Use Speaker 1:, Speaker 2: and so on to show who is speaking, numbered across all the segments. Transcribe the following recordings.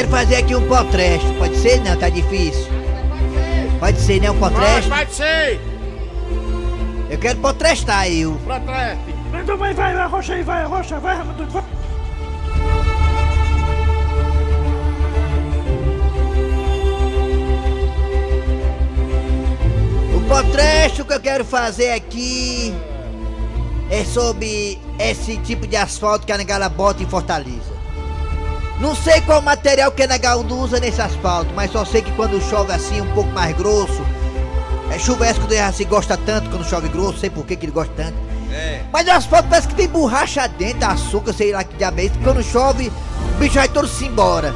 Speaker 1: quero fazer aqui um potresto. Pode ser? Não, tá difícil. Pode ser, né? Um
Speaker 2: Pode,
Speaker 1: potresto?
Speaker 2: pode ser.
Speaker 1: Eu quero potrestar eu.
Speaker 2: Proteste.
Speaker 3: Então vai, vai, arrocha aí, vai, arrocha, vai, vai.
Speaker 1: O potresto que eu quero fazer aqui é sobre esse tipo de asfalto que a negada bota em Fortaleza. Não sei qual material que a negada usa nesse asfalto, mas só sei que quando chove assim, um pouco mais grosso, é chuvesco do assim gosta tanto quando chove grosso, sei por que que ele gosta tanto.
Speaker 2: É.
Speaker 1: Mas o asfalto parece que tem borracha dentro, açúcar, sei lá que diabo é isso. Quando chove, o bicho vai todo se embora.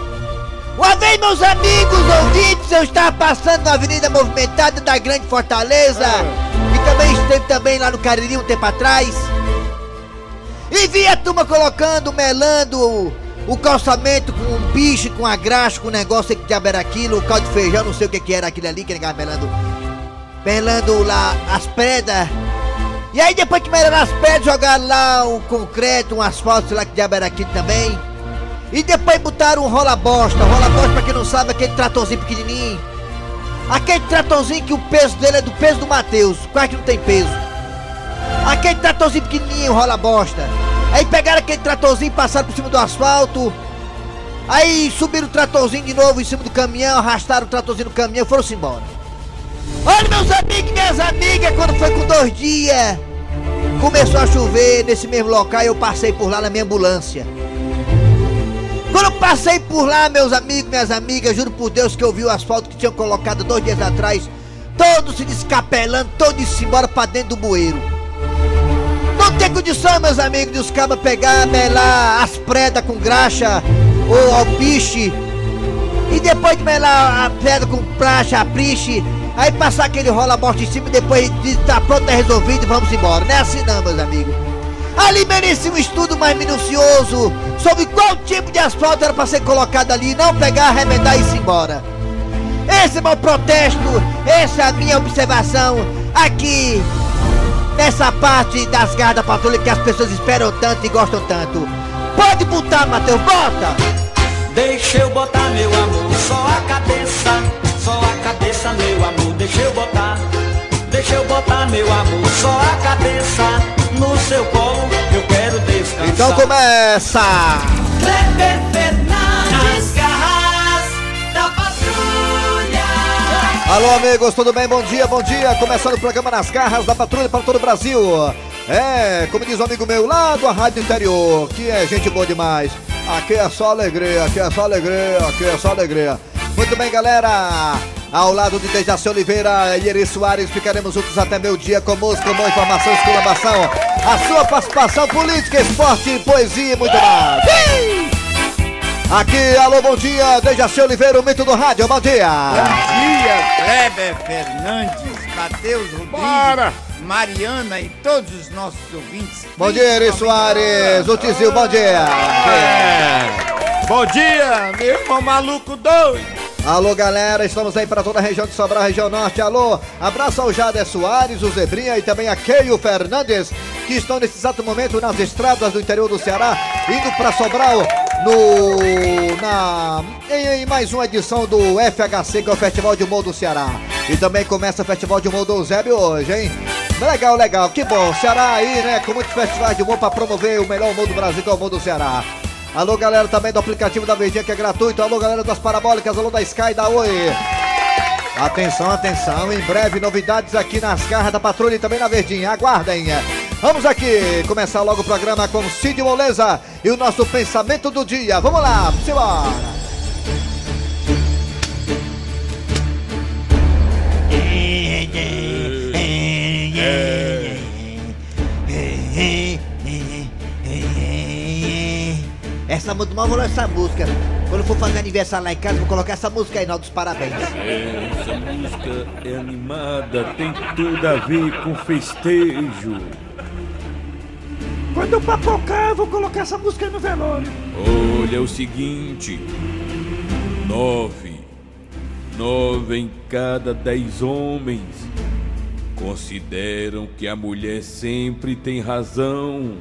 Speaker 1: Uma vez, meus amigos ouvintes, eu estava passando na avenida movimentada da Grande Fortaleza. E também esteve também lá no Cariri um tempo atrás. E vi a turma colocando, melando o, calçamento com um bicho, com a graxa, com um negócio que diabo era aquilo, o caldo de feijão, não sei o que, que era aquilo ali, que negava melando. Melando lá as pedras. E aí depois que melhoraram as pedras, jogaram lá um concreto, um asfalto, sei lá que diabo era aquilo também. E depois botaram um rola-bosta. Rola-bosta, pra quem não sabe, aquele tratorzinho pequenininho. Aquele tratorzinho que o peso dele é do peso do Matheus, quase que não tem peso. Aquele tratorzinho pequenininho, rola-bosta. Aí pegaram aquele tratorzinho, passaram por cima do asfalto. Aí subiram o tratorzinho de novo em cima do caminhão, arrastaram o tratorzinho no caminhão e foram-se embora. Olha, meus amigos e minhas amigas, quando foi com dois dias, começou a chover nesse mesmo local e eu passei por lá na minha ambulância. Quando eu passei por lá, meus amigos, minhas amigas, juro por Deus que eu vi o asfalto que tinham colocado dois dias atrás, todo se descapelando, todo se embora pra dentro do bueiro. Tem condição, meus amigos, de os cabas pegar, melar as predas com graxa ou alpiche e depois de melar a pedra com praxa, apriche, aí passar aquele rola-bosta em cima e depois de tá pronto, tá resolvido e vamos embora. Não é assim não, meus amigos. Ali merecia um estudo mais minucioso sobre qual tipo de asfalto era para ser colocado ali, não pegar, arremendar e ir embora. Esse é meu protesto, essa é a minha observação aqui nessa parte das garras da patrulha que as pessoas esperam tanto e gostam tanto. Pode botar, Matheus, bota!
Speaker 4: Deixa eu botar meu amor, só a cabeça, só a cabeça, meu amor, deixa eu botar. Deixa eu botar meu amor, só a cabeça no seu colo, eu quero descansar.
Speaker 1: Então começa!
Speaker 4: Kleber
Speaker 5: Alô, amigos, tudo bem? Bom dia, bom dia. Começando o programa Nas Garras da Patrulha para todo o Brasil. É, como diz um amigo meu lá do Rádio Interior, que é gente boa demais. Aqui é só alegria, aqui é só alegria, aqui é só alegria. Muito bem, galera. Ao lado de Dejaci Oliveira e Eri Soares, ficaremos juntos até meio dia com música, com informação, exclamação. A sua participação política, esporte, poesia e muito mais. Aqui, alô, bom dia, Dejaci Oliveira, o mito do rádio, bom dia.
Speaker 2: Bom dia, Kleber Fernandes, Matheus Rodrigues, Bora. Mariana e todos os nossos ouvintes.
Speaker 5: Bom dia, Eri Soares, o Tizil, bom dia.
Speaker 2: Bom dia, meu irmão maluco doido.
Speaker 5: Alô, galera, estamos aí para toda a região de Sobral, região norte. Alô, abraço ao Jader Soares, o Zebrinha e também a Keio Fernandes, que estão nesse exato momento nas estradas do interior do Ceará, indo para Sobral no na em, em mais uma edição do FHC, que é o Festival de Humor do Ceará. E também começa o Festival de Humor do Eusébio hoje, hein? Legal, legal, que bom. Ceará aí, né, com muitos festivais de humor para promover o melhor humor do Brasil, que é o humor do Ceará. Alô, galera também do aplicativo da Verdinha, que é gratuito. Alô, galera das parabólicas, alô da Sky, da Oi. Atenção, atenção, em breve novidades aqui nas garras da patrulha e também na Verdinha. Aguardem. Vamos aqui começar logo o programa com Cid Moleza e o nosso pensamento do dia. Vamos lá, simbora.
Speaker 1: Essa música, mal vou essa música. Quando for fazer aniversário lá em casa, vou colocar essa música aí, não, dos parabéns.
Speaker 6: Essa música é animada, tem tudo a ver com festejo.
Speaker 3: Quando eu papocar, eu vou colocar essa música aí no velório.
Speaker 6: Olha o seguinte: nove, nove em cada dez homens consideram que a mulher sempre tem razão.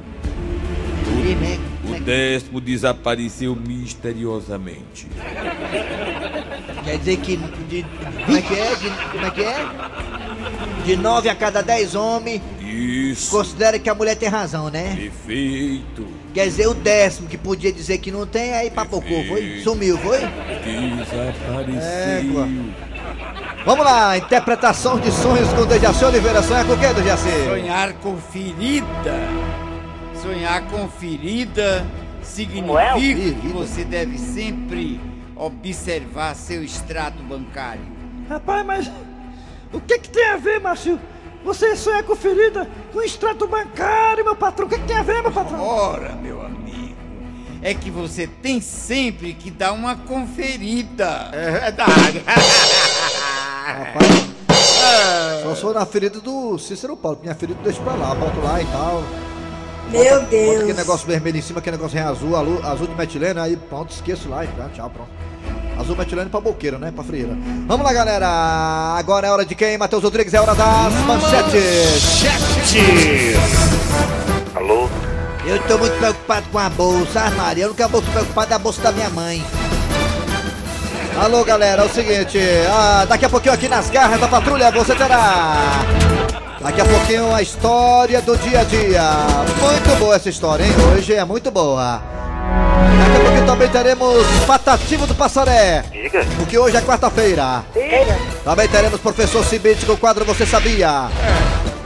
Speaker 1: E, né,
Speaker 6: O décimo desapareceu misteriosamente.
Speaker 1: Quer dizer que. De, como é que é? De, como é que é? De nove a cada dez homens
Speaker 6: Isso.
Speaker 1: considera que a mulher tem razão, né?
Speaker 6: Perfeito.
Speaker 1: Quer dizer, o décimo que podia dizer que não tem, aí papocou, foi? Sumiu, foi?
Speaker 6: Desapareceu.
Speaker 5: Égua. Vamos lá, interpretação de sonhos com Dejaci Oliveira. Sonha com o que, Dejaci?
Speaker 2: Sonhar com ferida. Sonhar com ferida significa que você deve sempre observar seu extrato bancário.
Speaker 3: Rapaz, mas o que que tem a ver, Márcio? Você sonha com ferida, com extrato bancário, meu patrão. O que que tem a ver, meu patrão?
Speaker 2: Ora, meu amigo, é que você tem sempre que dar uma conferida.
Speaker 7: É verdade.
Speaker 5: Rapaz, só sou na ferida do Cícero Paulo. Minha ferida deixa pra lá, boto lá e tal.
Speaker 8: Meu
Speaker 5: Bota aquele
Speaker 8: Deus.
Speaker 5: negócio vermelho em cima, aquele negócio em azul, azul de metileno, aí pronto, esqueço lá e tá, tchau, pronto. Azul metileno pra boqueiro, né? Pra frieira. Vamos lá, galera. Agora é hora de quem? Matheus Rodrigues, é hora das manchetes.
Speaker 9: Alô?
Speaker 1: Eu tô muito preocupado com a bolsa, ah, Maria. Eu nunca vou preocupado da bolsa da minha mãe.
Speaker 5: Alô, galera, é o seguinte. ah, daqui a pouquinho aqui nas garras da patrulha você terá. Daqui a pouquinho a história do dia a dia. Muito boa essa história, hein? Hoje é muito boa. Daqui a pouquinho também teremos Patativo do Passaré.
Speaker 9: Diga.
Speaker 5: Porque hoje é quarta-feira. Também teremos Professor Cibite com o quadro Você Sabia?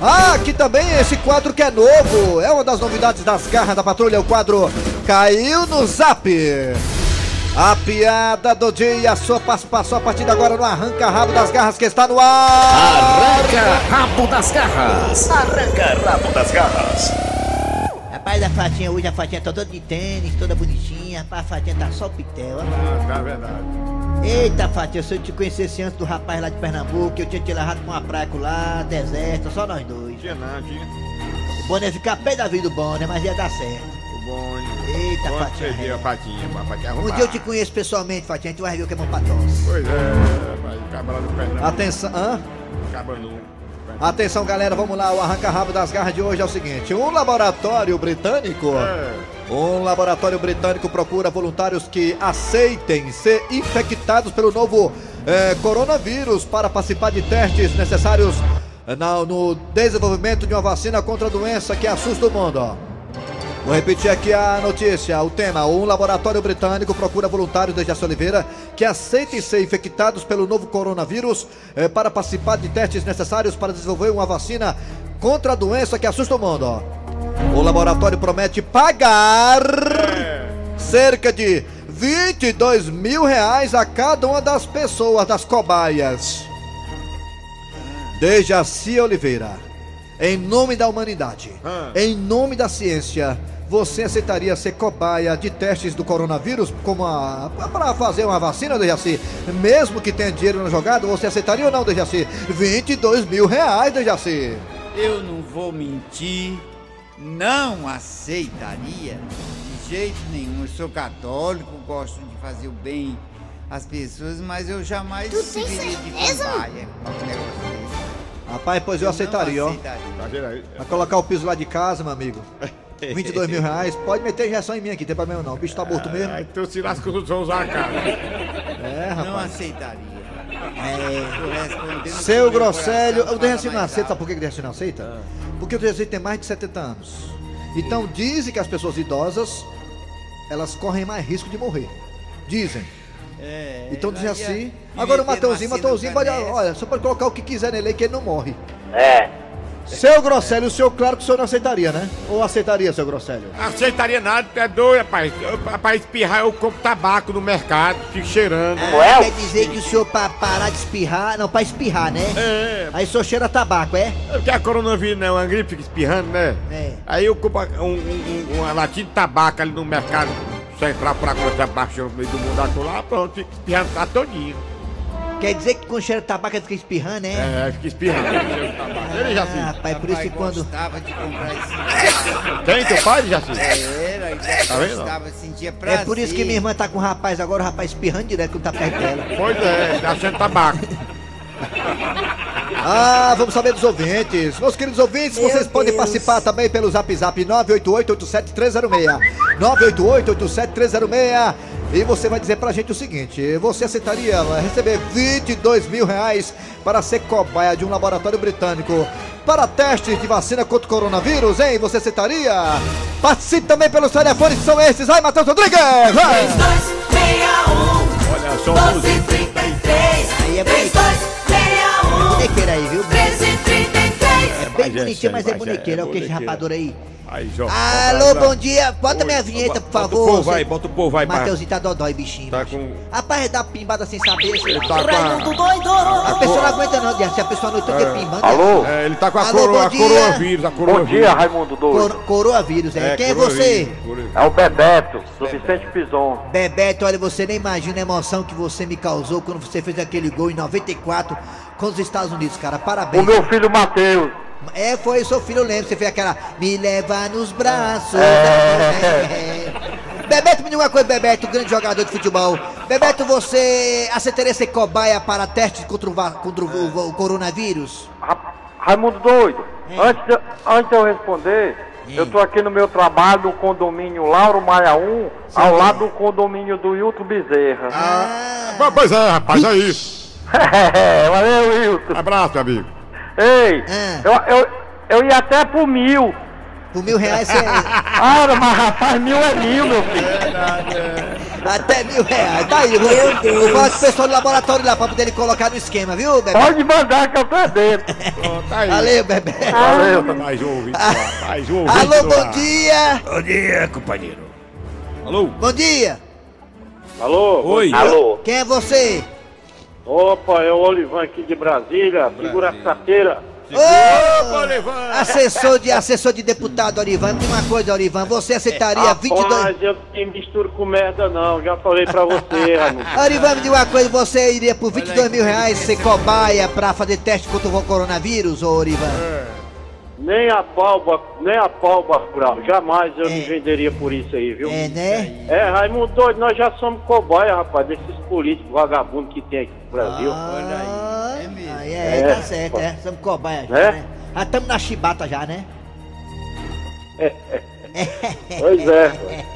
Speaker 5: Ah, aqui também esse quadro que é novo. É uma das novidades das garras da patrulha. O quadro Caiu no Zap. A piada do dia, a sua participação a partir de agora no Arranca Rabo das Garras que está no ar.
Speaker 10: Arranca rabo das garras.
Speaker 9: Arranca rabo das garras.
Speaker 1: Rapaz, a Fatinha hoje, a Fatinha tá toda de tênis, toda bonitinha. Rapaz, a Fatinha tá só o pitel, ó.
Speaker 7: Ah, tá verdade.
Speaker 1: Eita, Fatinha, se eu te conhecesse antes do rapaz lá de Pernambuco, eu tinha te levado pra uma praia lá, deserta, só nós dois.
Speaker 7: Tinha não, tinha.
Speaker 1: O Bonner ia ficar pé da vida do Bonner, mas ia dar certo.
Speaker 7: O bom.
Speaker 1: Eita,
Speaker 7: Quando
Speaker 1: Fatinha.
Speaker 7: perdi a patinha, a patinha
Speaker 1: Um
Speaker 7: arrumada.
Speaker 1: dia eu te conheço pessoalmente, Fatinha, tu vai ver o que é bom pra tosse.
Speaker 7: Pois é, rapaz, acaba lá no Pernambuco.
Speaker 5: Atenção, hã?
Speaker 7: Acaba no.
Speaker 5: Atenção, galera, vamos lá. O Arranca Rabo das Garras de hoje é o seguinte: um laboratório britânico.
Speaker 7: É.
Speaker 5: Um laboratório britânico procura voluntários que aceitem ser infectados pelo novo eh, coronavírus para participar de testes necessários eh, na- no desenvolvimento de uma vacina contra a doença que assusta o mundo. Vou repetir aqui a notícia, o tema. Um laboratório britânico procura voluntários de Jaci Oliveira que aceitem ser infectados pelo novo coronavírus eh, para participar de testes necessários para desenvolver uma vacina contra a doença que assusta o mundo. O laboratório promete pagar cerca de 22 mil reais a cada uma das pessoas, das cobaias. Dejaci Oliveira, em nome da humanidade,
Speaker 7: Ah.
Speaker 5: em nome da ciência, você aceitaria ser cobaia de testes do coronavírus como a, para fazer uma vacina, Dejaci? Mesmo que tenha dinheiro na jogada, você aceitaria ou não, Dejaci? 22 mil reais, Dejaci.
Speaker 2: Eu não vou mentir, não aceitaria de jeito nenhum. Eu sou católico, gosto de fazer o bem às pessoas, mas eu jamais
Speaker 8: Tu tem
Speaker 2: serviria de
Speaker 8: certeza?
Speaker 2: cobaia pra negócio desse.
Speaker 5: Rapaz, pois eu
Speaker 2: não
Speaker 5: aceitaria, ó.
Speaker 2: aceitaria.
Speaker 5: Vai colocar o piso lá de casa, meu amigo. 22 mil reais. Pode meter injeção em mim aqui, tem problema não. O bicho tá morto mesmo.
Speaker 7: Aí tu se lasca os outros a cara.
Speaker 5: É,
Speaker 2: Não
Speaker 5: rapaz.
Speaker 2: aceitaria.
Speaker 1: É.
Speaker 5: Seu
Speaker 2: meu
Speaker 5: Grosselio,
Speaker 2: coração,
Speaker 5: o Derracino
Speaker 2: fala
Speaker 5: não aceita, por que o Derracino não aceita? Porque o Derracino tem mais de 70 anos. Então dizem que as pessoas idosas, elas correm mais risco de morrer. Dizem.
Speaker 2: É,
Speaker 5: Então dizem
Speaker 2: ia-
Speaker 5: assim.
Speaker 2: ia
Speaker 5: Agora o Mateuzinho, Mateuzinho pode.
Speaker 2: sinuca
Speaker 5: Olha, só pode colocar o que quiser nele que ele não morre.
Speaker 9: É.
Speaker 5: Seu Grosselio, o senhor, claro que o senhor não aceitaria, né? Ou aceitaria, seu Grosselio?
Speaker 7: Aceitaria nada, tu é doido, rapaz. Eu, Pra espirrar, eu compro tabaco no mercado, fico cheirando.
Speaker 1: Ah, quer dizer que o senhor pra parar de espirrar, não, pra espirrar, né?
Speaker 7: É,
Speaker 1: Aí o senhor cheira tabaco, é?
Speaker 7: porque a coronavírus não é uma gripe, fica espirrando, né?
Speaker 1: É.
Speaker 7: Aí eu compro um, um- um- uma latinha de tabaco ali no mercado central pra começar baixando no meio do mundo lá, pronto, fica espirrando tá todinho.
Speaker 1: Quer dizer que quando cheira tabaco ele fica espirrando, é?
Speaker 7: É, fica espirrando. cheiro de tabaco. Ele já
Speaker 1: Ah,
Speaker 7: se.
Speaker 1: rapaz, por isso que quando.
Speaker 2: gostava de comprar esse
Speaker 7: Tem teu pai, já se?
Speaker 2: Era,
Speaker 7: Tá vendo?
Speaker 2: gostava, sentia prazer.
Speaker 1: É por isso que minha irmã tá com o rapaz agora, o rapaz espirrando direto quando tá perto dela.
Speaker 7: Pois é, tá achando tabaco.
Speaker 5: Ah, vamos saber dos ouvintes. Meus queridos ouvintes,
Speaker 1: Meu
Speaker 5: vocês podem
Speaker 1: Deus.
Speaker 5: participar também pelo zap zap 988-87306. 988-87306. E você vai dizer pra gente o seguinte: você aceitaria receber 22 mil reais para ser cobaia de um laboratório britânico para testes de vacina contra o coronavírus, hein? Você aceitaria? Participe também pelos telefones que são esses. Vai, Matheus Rodrigues! Vai!
Speaker 8: 3261
Speaker 7: Olha só,
Speaker 8: 1233
Speaker 1: Aí é bonito.
Speaker 8: 3261
Speaker 1: Bonequeira aí, viu?
Speaker 8: 1333
Speaker 1: É bem
Speaker 7: é
Speaker 1: bonitinho, mas é
Speaker 7: mas é
Speaker 1: bonequeira. Olha o queixo rapador aí.
Speaker 7: Aí, João.
Speaker 1: Alô, bom dia. Bota minha vinheta, por
Speaker 6: Bota
Speaker 1: favor.
Speaker 6: o povo aí, bota o povo aí, pra-
Speaker 1: Mateuzinho tá dodói, bichinho.
Speaker 7: Tá com.
Speaker 1: Rapaz, dá pimbada sem saber. lá.
Speaker 7: Tá com
Speaker 8: Raimundo
Speaker 7: a,
Speaker 1: pessoa não aguenta não, Dias. Se a pessoa não toca pimbando.
Speaker 11: Alô?
Speaker 7: é, ele tá com a,
Speaker 1: Alô,
Speaker 7: coro,
Speaker 1: bom
Speaker 7: a coronavírus, a
Speaker 11: Bom dia, Raimundo Doido.
Speaker 1: Cor coronavírus, é. Quem é você?
Speaker 11: É o Bebeto, do Vicente Pison.
Speaker 1: Bebeto, olha, você nem imagina a emoção que você me causou quando você fez aquele gol em 94 com os Estados Unidos, cara.
Speaker 11: O
Speaker 1: Parabéns.
Speaker 11: meu filho Matheus.
Speaker 1: É, foi seu filho, eu lembro. Você fez aquela. Me leva nos braços.
Speaker 11: É.
Speaker 1: Bebeto, me diga uma coisa, Bebeto, grande jogador de futebol. Bebeto, você aceitaria ser cobaia para testes contra o, contra o- o- o coronavírus?
Speaker 11: Ra- Raimundo Doido, antes de, antes de eu responder, eu tô aqui no meu trabalho no condomínio Lauro Maia 1, ao lado do condomínio do Hilton Bezerra.
Speaker 7: Ah, Pois é, rapaz, é isso.
Speaker 11: Valeu, Hilton.
Speaker 7: Abraço, meu amigo.
Speaker 11: Ei,
Speaker 1: Ah.
Speaker 11: eu, eu, eu ia até pro mil.
Speaker 1: Por mil reais você.
Speaker 11: Ah, mas rapaz, mil é mil, meu filho.
Speaker 1: Até mil reais. Tá aí, meu Deus. Vou falar com o pessoal do laboratório lá pra poder ele colocar no esquema, viu, Bebeto?
Speaker 11: Pode mandar que eu tô dentro.
Speaker 7: Pronto, tá aí.
Speaker 1: Valeu, Bebeto.
Speaker 11: Valeu.
Speaker 7: Mais um ouvinte lá, mais um ouvinte
Speaker 1: Alô, bom dia.
Speaker 6: Bom dia, companheiro. Alô?
Speaker 1: Bom dia.
Speaker 11: Alô?
Speaker 6: Oi.
Speaker 11: Alô?
Speaker 1: Quem é você?
Speaker 11: Opa, é o Olivan aqui de Brasília. Segura a carteira.
Speaker 1: Ô,
Speaker 7: Olivan.
Speaker 1: assessor de, assessor de deputado, Orivan. Me diga uma coisa, Orivan. Você aceitaria 22...
Speaker 11: Rapaz, eu não misturo com merda não. Já falei pra você, Raimundo.
Speaker 1: Orivan, me diga uma coisa. Você iria por 22 mil reais ser cobaia pra fazer teste contra o coronavírus, ô Orivan?
Speaker 11: Nem a palba, nem a palba rural. Jamais eu me venderia por isso aí, viu?
Speaker 1: É, né?
Speaker 11: É, Raimundo doido, nós já somos cobaia, rapaz, desses políticos vagabundos que tem aqui no Brasil.
Speaker 1: Ah,
Speaker 2: é mesmo.
Speaker 1: aí, é,
Speaker 11: É.
Speaker 1: tá certo, é. Somos cobaia já,
Speaker 11: É?
Speaker 1: né? Já estamos na chibata já, né?
Speaker 11: Pois é.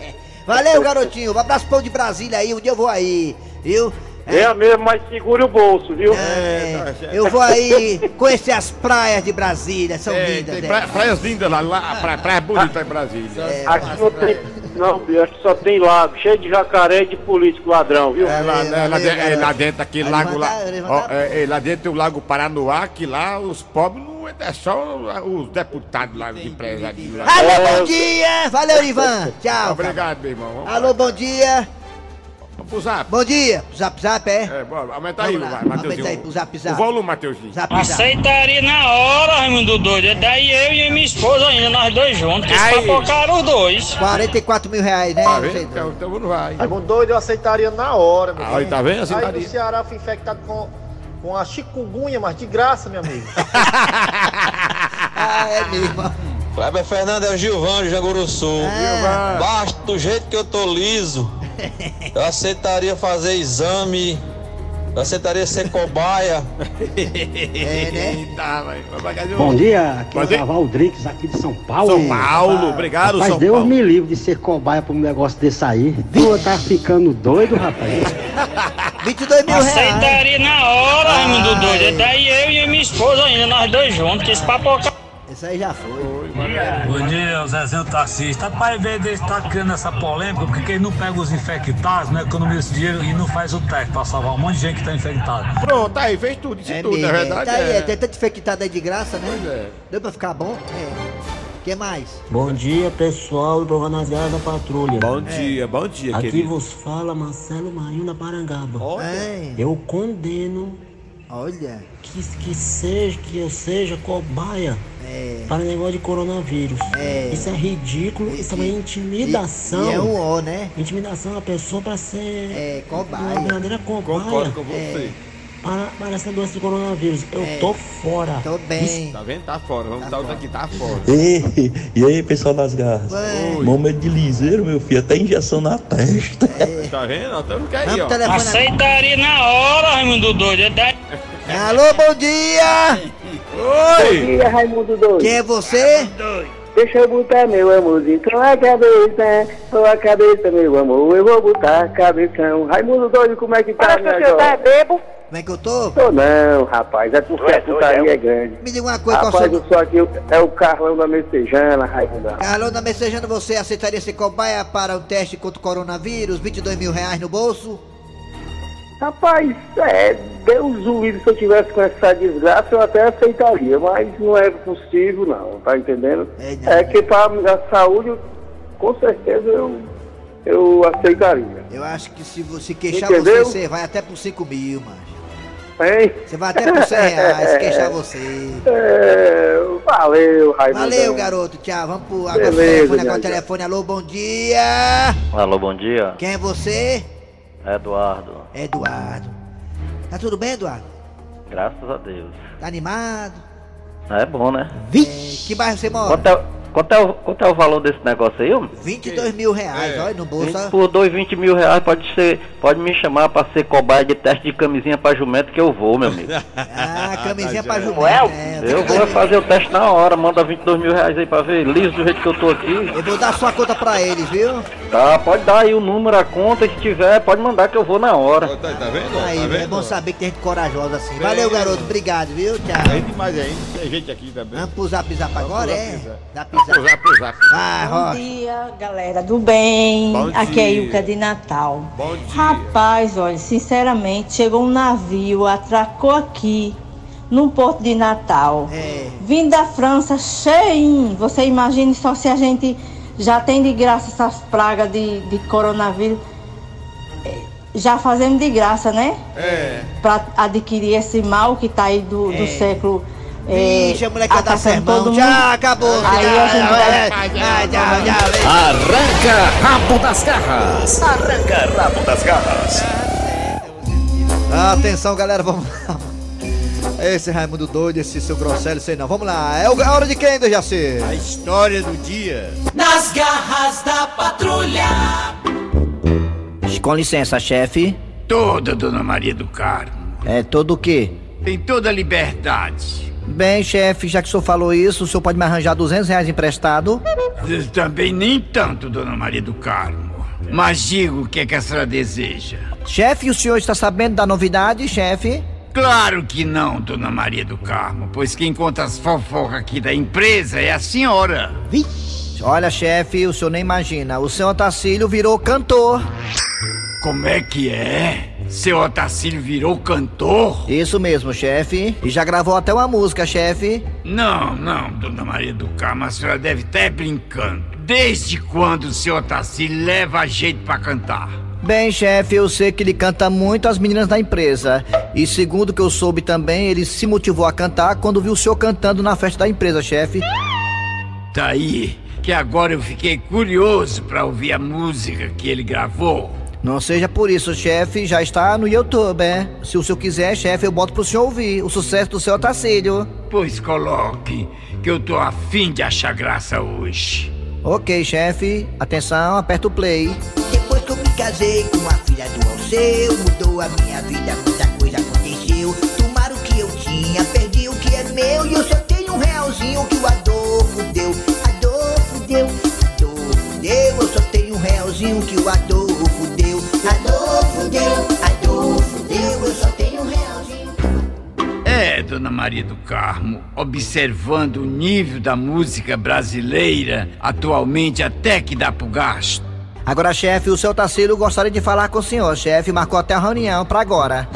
Speaker 1: Valeu, garotinho. Um abraço pão de Brasília aí. Um dia eu vou aí, viu?
Speaker 11: É mesmo, mas segure o bolso, viu?
Speaker 1: É, eu vou aí conhecer as praias de Brasília, são
Speaker 7: É,
Speaker 1: lindas,
Speaker 7: tem
Speaker 1: né?
Speaker 7: praia- praias lindas lá, lá praia, praia bonita em Brasília.
Speaker 11: Aqui não tem. Não, aqui só tem lago, cheio de jacaré e de político ladrão, viu?
Speaker 7: É, lá, é, lá, é,
Speaker 1: garoto.
Speaker 7: lá dentro, aquele
Speaker 1: Vai
Speaker 7: lago lá. ó,
Speaker 1: levantar.
Speaker 7: é, é, lá dentro tem o Lago Paranoá, que lá os pobres não é, é só os deputados lá, os empresários lá.
Speaker 1: Alô, bom dia! Valeu, Ivan! Tchau!
Speaker 7: Obrigado, meu irmão. Vamos,
Speaker 1: Alô, bom dia!
Speaker 7: Vamos pro zap.
Speaker 1: Bom dia! Zap Zap, é?
Speaker 7: É, bora, aumenta aí,
Speaker 1: lá,
Speaker 7: vai, Mateuzinho.
Speaker 1: aumenta aí pro zap, zap.
Speaker 7: O volume, Mateuzinho.
Speaker 1: Zap Zap.
Speaker 12: Aceitaria na hora, Raimundo Doido. Daí eu e minha esposa ainda, nós dois juntos. Que
Speaker 7: Aí.
Speaker 12: papocaram os dois.
Speaker 1: 44 mil reais, né?
Speaker 7: Tá vendo? Então, então não vai.
Speaker 13: Raimundo doido, eu aceitaria na hora, meu
Speaker 7: aí, tá vendo?
Speaker 13: Aí no
Speaker 7: Aceitaria.
Speaker 13: Ceará fui infectado com, com a chikungunya, mas de graça, meu amigo.
Speaker 1: Ah, é mesmo.
Speaker 14: Kleber Fernando é o Gilvão de Janguruçu.
Speaker 1: Ah,
Speaker 14: Basta do jeito que eu tô liso. Eu aceitaria fazer exame. Eu aceitaria ser cobaia.
Speaker 1: é, né?
Speaker 7: Tá,
Speaker 15: Bom dia, aqui é o Naval Drix, aqui de São Paulo.
Speaker 7: São Paulo, obrigado,
Speaker 15: Rapaz,
Speaker 7: São
Speaker 15: Deus
Speaker 7: Paulo.
Speaker 15: me livre de ser cobaia pra um negócio desse aí. Tu tá ficando doido, rapaz?
Speaker 1: 22 mil reais.
Speaker 12: Aceitaria na hora, Raimundo
Speaker 1: Ai.
Speaker 12: Doido. Daí eu e minha esposa ainda, nós dois juntos. Que papocaram.
Speaker 1: Isso aí já foi.
Speaker 16: Bom dia, o Zezinho Taxista. Rapaz, em vez de estar criando essa polêmica, porque quem não pega os infectados, não economiza esse dinheiro e não faz o teste pra salvar um monte de gente que tá infectada.
Speaker 7: Pronto, aí, fez tudo, disse
Speaker 1: É
Speaker 7: tudo,
Speaker 1: mesmo,
Speaker 7: na
Speaker 1: é.
Speaker 7: verdade.
Speaker 1: Tá aí,
Speaker 7: é.
Speaker 1: é, tem tanto infectado aí de graça, né?
Speaker 7: Pois é.
Speaker 1: Deu pra ficar bom? É. que mais?
Speaker 17: Bom dia, pessoal do Garras da Patrulha.
Speaker 6: Bom dia, bom dia,
Speaker 17: Aqui
Speaker 6: querido.
Speaker 17: vos fala Marcelo Marinho da Parangaba.
Speaker 1: É.
Speaker 17: Eu condeno
Speaker 1: Olha.
Speaker 17: que, que seja que eu seja cobaia
Speaker 1: É.
Speaker 17: para negócio de coronavírus.
Speaker 1: É.
Speaker 17: Isso é ridículo, isso é uma intimidação.
Speaker 1: E é um ó, né?
Speaker 17: Intimidação a pessoa para ser
Speaker 1: É,
Speaker 17: uma
Speaker 1: cobaia.
Speaker 17: verdadeira cobaia.
Speaker 6: Concordo com
Speaker 1: É.
Speaker 17: para, para essa doença do coronavírus. Eu
Speaker 1: É.
Speaker 17: tô fora.
Speaker 1: Tô bem.
Speaker 7: Tá vendo? Tá fora. Vamos dar outra aqui, tá fora.
Speaker 18: Ei, e aí, pessoal das garras?
Speaker 1: Oi.
Speaker 18: Momento de liseiro, meu filho, até injeção na testa.
Speaker 7: Tá vendo? Nós estamos que aí,
Speaker 1: Vamos
Speaker 7: ó.
Speaker 1: telefone-
Speaker 12: Aceitaria na hora, Raimundo Doido. Daí...
Speaker 1: Alô, bom dia!
Speaker 7: Oi!
Speaker 19: dia, Raimundo Doido.
Speaker 1: Quem é você?
Speaker 19: Deixa eu botar meu amorzinho com a cabeça, com a cabeça, meu amor. Eu vou botar cabeção. Raimundo Doido, como é que tá,
Speaker 1: Parece
Speaker 19: minha
Speaker 1: que você tá
Speaker 19: jovem?
Speaker 1: Como é que eu tô?
Speaker 19: Tô não, rapaz. É porque a putaria é grande.
Speaker 1: Me diga uma coisa, qual
Speaker 19: Rapaz,
Speaker 1: seu...
Speaker 19: eu sou aqui, é o Carlão da Messejana, Raimundo.
Speaker 1: Carlão, mensagando você, aceitaria ser cobaia para o teste contra o coronavírus? 22 mil reais no bolso?
Speaker 19: Rapaz, é, Deus o livre se eu tivesse com essa desgraça, eu até aceitaria, mas não é possível não, tá entendendo? É, que para a saúde, com certeza eu, eu aceitaria.
Speaker 1: Eu acho que se você queixar
Speaker 19: Entendeu?
Speaker 1: você, você vai até por 5 mil, macho.
Speaker 19: Hein?
Speaker 1: Você vai até por 100 reais queixar você.
Speaker 19: É, valeu, Raimundo.
Speaker 1: Valeu, garoto. Tchau. Vamos pro agora
Speaker 19: Beleza,
Speaker 1: telefone, agora o telefone. Alô, bom dia.
Speaker 20: Alô, bom dia.
Speaker 1: Quem é você?
Speaker 20: Eduardo.
Speaker 1: Eduardo. Tá tudo bem, Eduardo?
Speaker 20: Graças a Deus.
Speaker 1: Tá animado?
Speaker 20: É bom, né?
Speaker 1: É, que bairro você mora?
Speaker 20: Quanto é, quanto, é o, quanto é o valor desse negócio aí, homem?
Speaker 1: 22 mil reais, olha no bolso. ó.
Speaker 20: Por dois, 20 mil reais pode ser. Pode me chamar pra ser cobaia de teste de camisinha pra jumento que eu vou, meu amigo.
Speaker 1: Ah, camisinha pra jumento. É,
Speaker 20: eu vou fazer o teste na hora, manda 22 mil reais aí pra ver, liso do jeito que eu tô aqui.
Speaker 1: Eu vou dar sua conta pra eles, viu?
Speaker 20: Tá, pode dar aí o número, a conta, se tiver, pode mandar que eu vou na hora.
Speaker 7: Tá, tá vendo?
Speaker 1: Aí,
Speaker 7: tá
Speaker 1: é
Speaker 7: vendo?
Speaker 1: bom saber que tem gente corajosa assim.
Speaker 7: Bem,
Speaker 1: Valeu, garoto. Obrigado, viu? Tchau.
Speaker 7: Tem demais aí, tem gente aqui também.
Speaker 1: Vamos pro zap zap agora, é?
Speaker 7: zap, zap.
Speaker 1: Zap
Speaker 7: Pro
Speaker 1: zap.
Speaker 7: zap,
Speaker 21: Bom dia, galera do bem.
Speaker 7: Bom
Speaker 21: Aqui é
Speaker 7: dia.
Speaker 21: Ilka de Natal.
Speaker 7: Bom dia.
Speaker 21: Rapaz, olha, sinceramente, chegou um navio, atracou aqui num porto de Natal.
Speaker 1: É.
Speaker 21: Vindo da França, cheinho. Você imagine só se a gente já tem de graça essas pragas de, de coronavírus. Já fazendo de graça, né?
Speaker 7: É.
Speaker 21: Pra adquirir esse mal que tá aí do, do
Speaker 1: É.
Speaker 21: século. Eh,
Speaker 1: Vixe, a dar
Speaker 21: atacando
Speaker 1: sermão. Já acabou.
Speaker 21: Aí
Speaker 1: já,
Speaker 21: a gente
Speaker 1: já,
Speaker 21: vai-
Speaker 1: já, já, já, já.
Speaker 14: Arranca rabo das garras.
Speaker 2: Arranca rabo das garras.
Speaker 5: Atenção, galera, vamos lá. Esse Raimundo doido, esse seu grosselho, sei não. Vamos lá, é o- a hora de quem, Dejaci?
Speaker 22: A história do dia.
Speaker 4: Nas garras da patrulha.
Speaker 1: Com licença, chefe.
Speaker 22: Toda, dona Maria do Carmo.
Speaker 1: É todo o quê?
Speaker 22: Tem toda a liberdade.
Speaker 1: Bem, chefe, já que o senhor falou isso, o senhor pode me arranjar 200 reais emprestado?
Speaker 22: Também nem tanto, dona Maria do Carmo. Mas digo o que é que a senhora deseja.
Speaker 1: Chefe, o senhor está sabendo da novidade, chefe?
Speaker 22: Claro que não, dona Maria do Carmo, pois quem conta as fofocas aqui da empresa é a senhora.
Speaker 1: Olha, chefe, o senhor nem imagina. O seu Otacílio virou cantor.
Speaker 22: Como é que é? Seu Otacílio virou cantor?
Speaker 1: Isso mesmo, chefe. E já gravou até uma música, chefe.
Speaker 22: Não, não, dona Maria do Carmo, a senhora deve estar brincando. Desde quando o seu Otacílio leva jeito pra cantar?
Speaker 1: Bem, chefe, eu sei que ele canta muito as meninas da empresa. E segundo o que eu soube também, ele se motivou a cantar quando viu o senhor cantando na festa da empresa, chefe.
Speaker 22: Tá aí, que agora eu fiquei curioso pra ouvir a música que ele gravou.
Speaker 1: Não seja por isso, chefe, já está no YouTube, é? Se o senhor quiser, chefe, eu boto pro senhor ouvir o sucesso do seu Otacílio.
Speaker 22: Pois coloque, que eu tô afim de achar graça hoje.
Speaker 1: Ok, chefe. Atenção, aperta o play.
Speaker 23: Depois que eu me casei com a filha do Alceu Mudou a minha vida, muita coisa aconteceu Tomaram o que eu tinha, perdi o que é meu E eu só tenho um realzinho que o
Speaker 22: dona Maria do Carmo, observando o nível da música brasileira atualmente até que dá pro gasto.
Speaker 1: Agora, chefe, o seu Tacílio gostaria de falar com o senhor, chefe. Marcou até a reunião pra agora.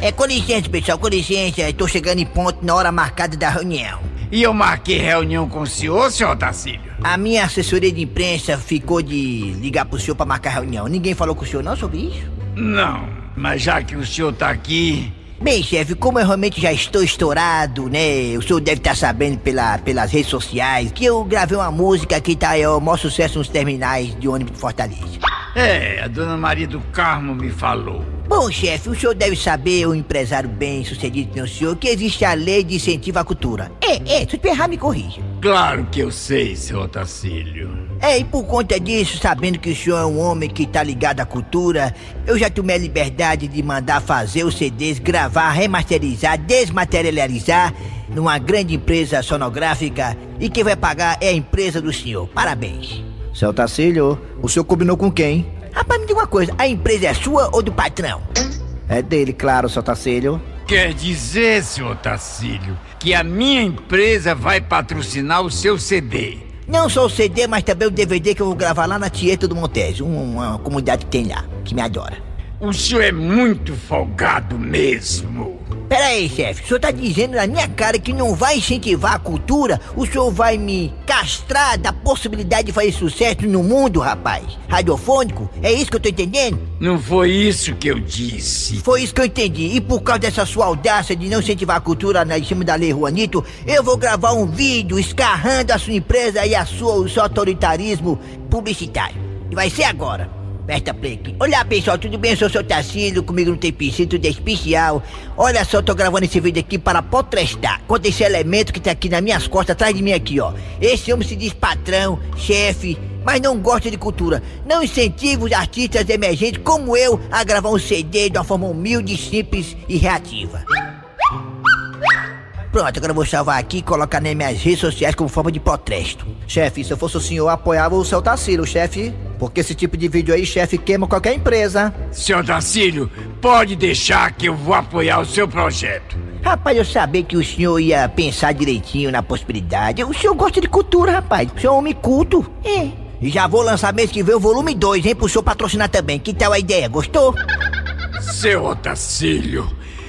Speaker 23: É, com licença pessoal, com licença Tô chegando em ponto na hora marcada da reunião
Speaker 22: E eu marquei reunião com o senhor, senhor Otacílio?
Speaker 23: A minha assessoria de imprensa ficou de ligar pro senhor pra marcar reunião. Ninguém falou com o senhor não sobre isso?
Speaker 22: Não, mas já que o senhor tá aqui,
Speaker 23: Bem, chefe, como eu realmente já estou estourado, né? O senhor deve estar sabendo pela, pelas redes sociais que eu gravei uma música que tá é o maior sucesso nos terminais de ônibus de Fortaleza.
Speaker 22: é, a dona Maria do Carmo me falou.
Speaker 23: Bom, chefe, o senhor deve saber, um empresário bem sucedido que o senhor, que existe a lei de incentivo à cultura. É, é, se eu errar, me corrija.
Speaker 22: Claro que eu sei, seu Otacílio.
Speaker 23: É, e por conta disso, sabendo que o senhor é um homem que tá ligado à cultura, eu já tomei a liberdade de mandar fazer os CDs, gravar, remasterizar, desmaterializar numa grande empresa sonográfica e quem vai pagar é a empresa do senhor. Parabéns.
Speaker 5: Seu Tacílio, o senhor combinou com quem?
Speaker 23: Rapaz, me diga uma coisa, a empresa é sua ou do patrão?
Speaker 5: É dele, claro, seu Tacílio.
Speaker 22: Quer dizer, seu Otacílio, que a minha empresa vai patrocinar o seu CD.
Speaker 23: Não só o CD, mas também o DVD que eu vou gravar lá na Tieta do Montes, uma comunidade que tem lá, que me adora.
Speaker 22: O senhor é muito folgado mesmo.
Speaker 23: Pera aí, chefe, o senhor tá dizendo na minha cara que não vai incentivar a cultura? O senhor vai me castrar da possibilidade de fazer sucesso no mundo, rapaz? Radiofônico? É isso que eu tô entendendo?
Speaker 22: Não foi isso que eu disse.
Speaker 23: Foi isso que eu entendi. E por causa dessa sua audácia de não incentivar a cultura na em cima da lei Juanito, eu vou gravar um vídeo escarrando a sua empresa e a sua, o seu autoritarismo publicitário. E vai ser agora. Aperta play aqui. Olá pessoal, tudo bem? Eu sou o seu Tacílio, comigo não tem piscina, tudo é especial. Olha só, tô gravando esse vídeo aqui para potestar contra esse elemento que tá aqui nas minhas costas, atrás de mim aqui, ó. Esse homem se diz patrão, chefe, mas não gosta de cultura. Não incentiva os artistas emergentes como eu a gravar um CD de uma forma humilde, simples e reativa. Pronto, agora eu vou salvar aqui e colocar nas minhas redes sociais como forma de protesto.
Speaker 5: Chefe, se eu fosse o senhor, apoiava o seu Tacílio, chefe. Porque esse tipo de vídeo aí, chefe, queima qualquer empresa.
Speaker 22: Seu Otacílio, pode deixar que eu vou apoiar o seu projeto.
Speaker 23: Rapaz, eu sabia que o senhor ia pensar direitinho na possibilidade. O senhor gosta de cultura, rapaz. O senhor é um homem culto. É. E já vou lançar mês que vem o volume 2, hein, pro senhor patrocinar também. Que tal a ideia? Gostou?
Speaker 22: Seu Otacílio,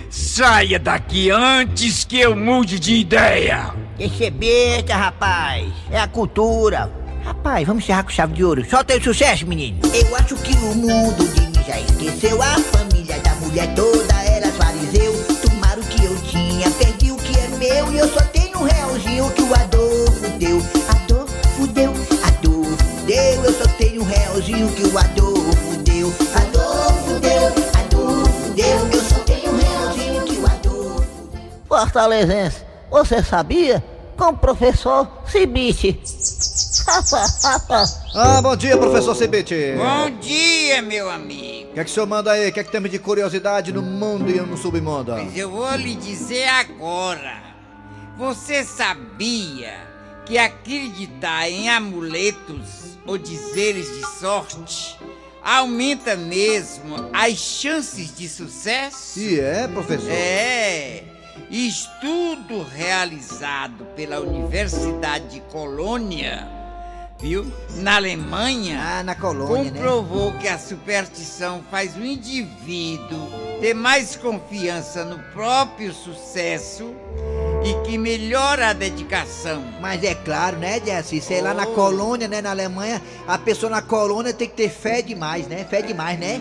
Speaker 22: saia daqui antes que eu mude de ideia.
Speaker 23: Deixa ser besta, rapaz. É a cultura. Rapaz, vamos encerrar com chave de ouro. Aí o sucesso, menino. Eu acho que o mundo de mim já esqueceu. A família da mulher toda era fariseu. Tomaram o que eu tinha, perdi o que é meu. E eu só tenho um realzinho que o Adolfo deu. Adolfo deu, Adolfo deu. Eu só tenho um realzinho que o Adolfo deu. Adolfo deu, Adolfo deu. Eu só tenho um realzinho que o Adolfo deu. Fortalezense, você sabia? Com o professor Cibite.
Speaker 5: Ah, bom dia, professor Cibite.
Speaker 2: Bom dia, meu amigo.
Speaker 5: O que é que o senhor manda aí? O que é que temos de curiosidade no mundo e no submundo?
Speaker 2: Mas eu vou lhe dizer agora. Você sabia que acreditar em amuletos ou dizeres de sorte aumenta mesmo as chances de sucesso?
Speaker 5: E é, professor?
Speaker 2: É. Estudo realizado pela Universidade de Colônia, viu? Na Alemanha.
Speaker 23: Ah, na colônia, né?
Speaker 2: comprovou que a superstição faz o indivíduo ter mais confiança no próprio sucesso e que melhora a dedicação.
Speaker 23: Mas é claro, né, Jesse? Sei lá, na colônia, né, na Alemanha, a pessoa na colônia tem que ter fé demais, né? Fé demais, né?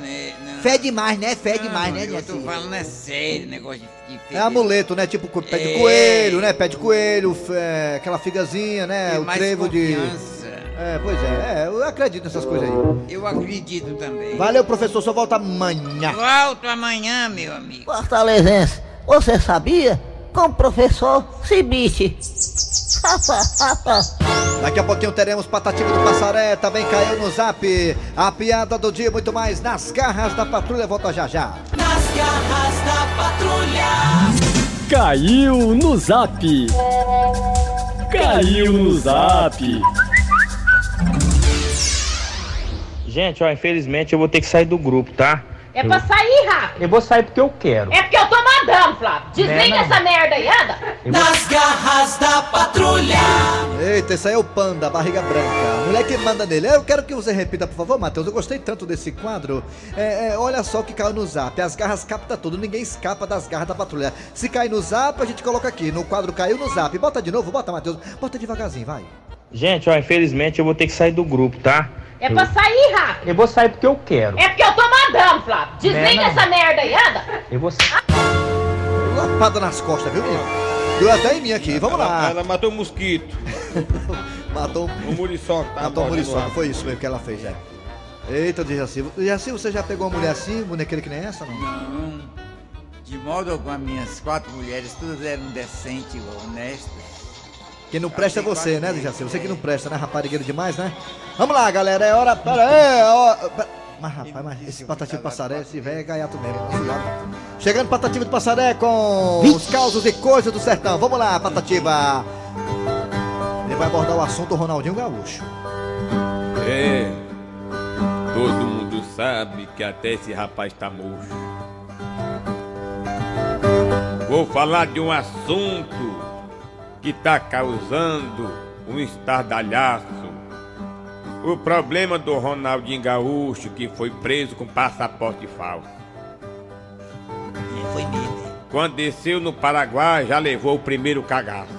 Speaker 23: Fé demais, né? Fé demais, né,
Speaker 2: Eu
Speaker 23: Jesse?
Speaker 2: tô falando é sério, negócio de, de fé
Speaker 5: É amuleto, né? Tipo pé de
Speaker 2: É.
Speaker 5: coelho, né? Pé de coelho, é, aquela figazinha, né?
Speaker 2: Ter
Speaker 5: o trevo de. É, pois é, é, eu acredito nessas coisas aí.
Speaker 2: Eu acredito também.
Speaker 5: Valeu, professor, só volta amanhã.
Speaker 2: Volto amanhã, meu amigo.
Speaker 21: Fortalezense, você sabia? Com o professor Cibite.
Speaker 5: Daqui a pouquinho teremos Patativa do Passaré, também caiu no zap. A piada do dia, muito mais nas garras da patrulha. Volta já já.
Speaker 8: Nas garras da patrulha.
Speaker 10: Caiu no zap. Caiu no zap.
Speaker 20: Gente, ó, infelizmente eu vou ter que sair do grupo, tá?
Speaker 24: É
Speaker 20: Eu-
Speaker 24: pra sair rápido.
Speaker 20: Eu vou sair porque eu quero.
Speaker 24: É porque eu tô mandando, Flávio. Desliga
Speaker 20: Não é não.
Speaker 24: essa merda aí, anda.
Speaker 8: Nas garras da patrulha.
Speaker 5: Eita, esse aí é o Panda, barriga branca. Mulher que manda nele. Eu quero que você repita, por favor, Matheus. Eu gostei tanto desse quadro. É, é, olha só o que caiu no zap. As garras capta tudo, ninguém escapa das garras da patrulha. Se cair no zap, a gente coloca aqui. No quadro caiu no zap. Bota de novo, bota, Matheus. Bota devagarzinho, vai.
Speaker 20: Gente, ó, infelizmente eu vou ter que sair do grupo, tá?
Speaker 24: É pra sair rápido.
Speaker 20: Eu vou sair porque eu quero.
Speaker 24: É porque eu tô mandando, Flávio. Desliga
Speaker 20: Não é não.
Speaker 24: essa merda aí, anda.
Speaker 20: Eu vou
Speaker 5: Lapada nas costas, viu, menino? Deu até em mim aqui. Vamos lá.
Speaker 7: Ela matou um mosquito.
Speaker 5: Matou
Speaker 7: um muriçoca. Tá
Speaker 5: Matou um
Speaker 7: morto
Speaker 5: muriçoca. Foi isso mesmo que ela fez, é. Eita, Dejaci. Dejaci, você já pegou uma mulher assim, bonequeira que nem essa, não?
Speaker 25: Não. De modo algum, as minhas quatro mulheres todas eram decentes, honestas.
Speaker 5: Quem não presta é você, né, Dejaci? Você que não presta, né? Raparigueiro demais, né? Vamos lá, galera. É hora. Pera aí. é hora- Mas, rapaz, mas esse Patativo de Passaré, esse velho é gaiato mesmo. Chegando Patativo de Passaré com os causos e coisas do sertão. Vamos lá, Patativa. Ele vai abordar o assunto Ronaldinho Gaúcho.
Speaker 7: É. Todo mundo sabe que até esse rapaz tá murcho. Vou falar de um assunto que tá causando um estardalhaço. O problema do Ronaldinho Gaúcho que foi preso com passaporte falso.
Speaker 1: É, foi mesmo,
Speaker 7: Quando desceu no Paraguai já levou o primeiro cagaço.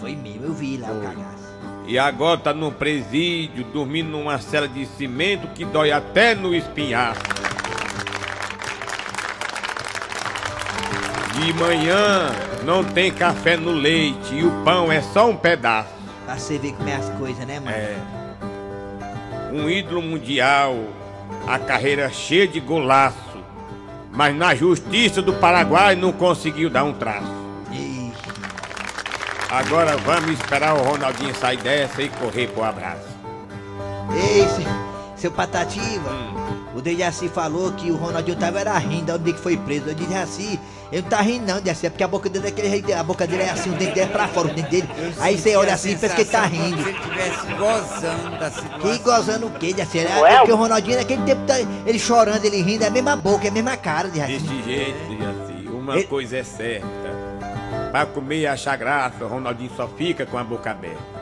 Speaker 1: Foi mesmo, eu vi lá o cagaço.
Speaker 7: E agora tá num presídio, dormindo numa cela de cimento que dói até no espinhaço. De manhã não tem café no leite e o pão é só um pedaço.
Speaker 1: Pra você ver como é as coisas, né, mano?
Speaker 7: É. Um ídolo mundial, a carreira cheia de golaço, mas na justiça do Paraguai não conseguiu dar um traço. Agora vamos esperar o Ronaldinho sair dessa e correr pro abraço.
Speaker 1: Ei, se- seu Patativa, o Dejaci falou que o Ronaldinho tava era rindo onde que foi preso. Eu disse assim, ele não tá rindo não, Dejaci, é porque a boca dele é aquele jeito, a boca dele é assim, o dente dele é pra fora, o dente dele. Aí você olha assim e pensa que ele tá rindo.
Speaker 25: Se ele estivesse gozando da situação.
Speaker 1: Que gozando o quê, Dejaci? É porque o Ronaldinho naquele tempo, tá, ele chorando, ele rindo, é a mesma boca, é a mesma cara, Dejaci.
Speaker 7: Desse jeito, assim, uma
Speaker 1: Ele-
Speaker 7: coisa é certa. Pra comer e achar graça, o Ronaldinho só fica com a boca aberta.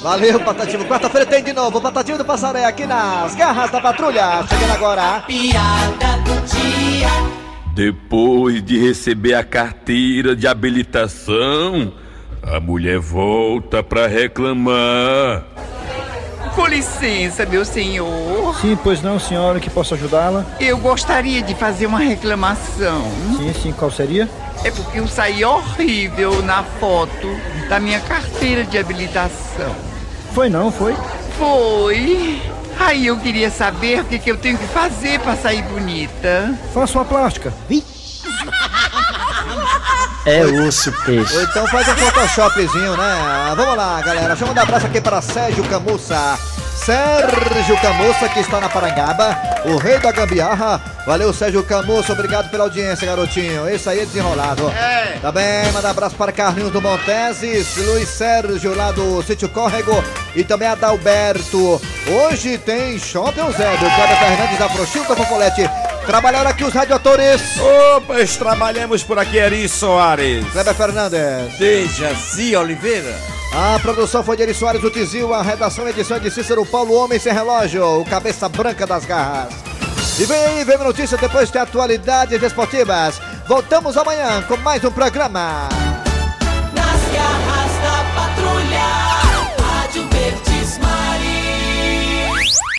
Speaker 5: Valeu, Patativo. Quarta-feira tem de novo o Patativo do Passaré aqui nas garras da patrulha. Chegando agora.
Speaker 4: Piada.
Speaker 26: Depois de receber a carteira de habilitação, a mulher volta pra reclamar.
Speaker 2: Com licença, meu senhor.
Speaker 27: Sim, pois não, senhora, que posso ajudá-la?
Speaker 2: Eu gostaria de fazer uma reclamação.
Speaker 27: Sim, sim, qual seria?
Speaker 2: É porque eu saí horrível na foto da minha carteira de habilitação.
Speaker 27: Foi não, foi?
Speaker 2: Foi. Aí eu queria saber o que, que eu tenho que fazer pra sair bonita.
Speaker 27: Faça uma plástica.
Speaker 10: É osso, peixe.
Speaker 5: Ou então faz um photoshopzinho, né? Vamos lá, galera. Chama um abraço aqui para Sérgio Camussa. Sérgio Camussa, que está na Parangaba, o rei da gambiarra. Valeu, Sérgio Camussa, obrigado pela audiência, garotinho. Esse aí é desenrolado.
Speaker 2: É.
Speaker 5: Tá bem, manda abraço para Carlinhos do Monteses, Luiz Sérgio lá do Sítio Córrego e também Adalberto. Hoje tem Shopping Eusébio, Cláudia Fernandes, Afrochilda Fofolete. Trabalharam aqui os radioatores.
Speaker 28: Opa, trabalhamos por aqui, Eri Soares.
Speaker 5: Kleber Fernandes.
Speaker 28: Dejaci Oliveira.
Speaker 5: A produção foi de Eri Soares, o Tizil, a redação e edição é de Cícero Paulo, Homem Sem Relógio, o cabeça branca das garras. E vem aí, vem notícia depois de atualidades esportivas. Voltamos amanhã com mais um programa.